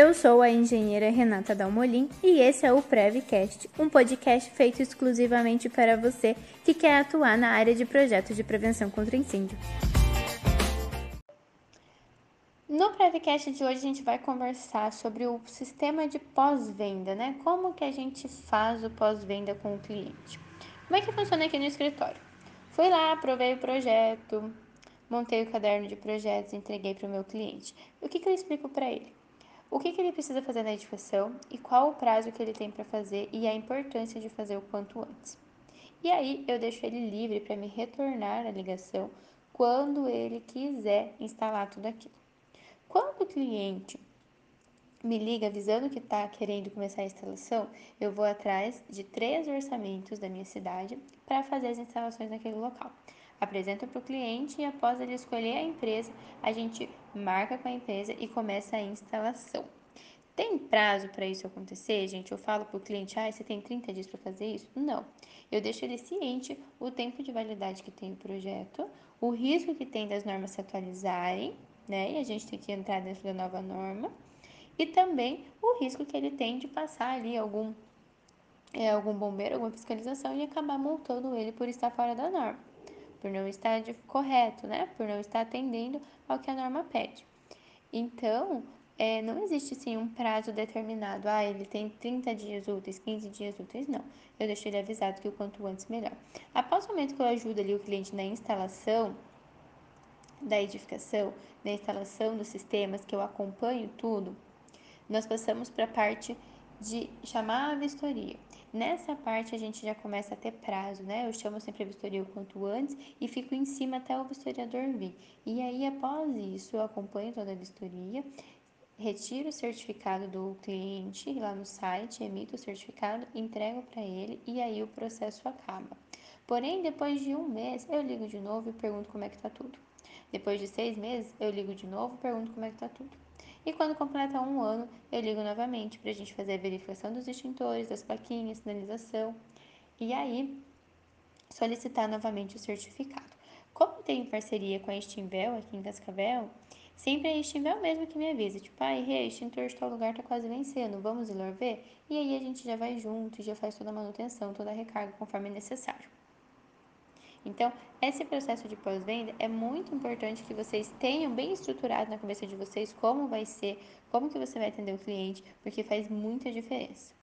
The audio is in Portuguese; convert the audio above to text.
Eu sou a engenheira Renata Dalmolin e esse é o Prevcast, um podcast feito exclusivamente para você que quer atuar na área de projetos de prevenção contra incêndio. No Prevcast de hoje a gente vai conversar sobre o sistema de pós-venda, né? Como que a gente faz o pós-venda com o cliente. Como é que funciona aqui no escritório? Fui lá, aprovei o projeto, montei o caderno de projetos, entreguei para o meu cliente. O que, que eu explico para ele? O que, que ele precisa fazer na edificação e qual o prazo que ele tem para fazer e a importância de fazer o quanto antes. E aí eu deixo ele livre para me retornar a ligação quando ele quiser instalar tudo aquilo. Quando o cliente me liga avisando que está querendo começar a instalação, eu vou atrás de três orçamentos da minha cidade para fazer as instalações naquele local apresenta para o cliente e após ele escolher a empresa, a gente marca com a empresa e começa a instalação. Tem prazo para isso acontecer, gente? Eu falo para o cliente, ah, você tem 30 dias para fazer isso? Não. Eu deixo ele ciente o tempo de validade que tem o projeto, o risco que tem das normas se atualizarem, né? E a gente tem que entrar dentro da nova norma. E também o risco que ele tem de passar ali algum, é, algum bombeiro, alguma fiscalização e acabar multando ele por estar fora da norma por não estar de, correto, né? Por não estar atendendo ao que a norma pede. Então, é, não existe sim um prazo determinado. Ah, ele tem 30 dias úteis, 15 dias úteis. Não. Eu deixo ele avisado que o quanto antes melhor. Após o momento que eu ajudo ali o cliente na instalação da edificação, na instalação dos sistemas, que eu acompanho tudo, nós passamos para a parte de chamar a vistoria. Nessa parte a gente já começa a ter prazo, né? Eu chamo sempre a vistoria o quanto antes e fico em cima até o vistoriador vir. E aí, após isso, eu acompanho toda a vistoria, retiro o certificado do cliente lá no site, emito o certificado, entrego para ele e aí o processo acaba. Porém, depois de um mês, eu ligo de novo e pergunto como é que tá tudo. Depois de seis meses, eu ligo de novo e pergunto como é que tá tudo. E quando completa um ano, eu ligo novamente para a gente fazer a verificação dos extintores, das plaquinhas, sinalização e aí solicitar novamente o certificado. Como tenho parceria com a Extinvel aqui em Cascavel, sempre é a Extinvel mesmo que me avisa, tipo, ah, extintor de tal lugar tá quase vencendo, vamos ir lá ver? E aí a gente já vai junto e já faz toda a manutenção, toda a recarga conforme necessário. Então, esse processo de pós-venda é muito importante que vocês tenham bem estruturado na cabeça de vocês como vai ser, como que você vai atender o cliente, porque faz muita diferença.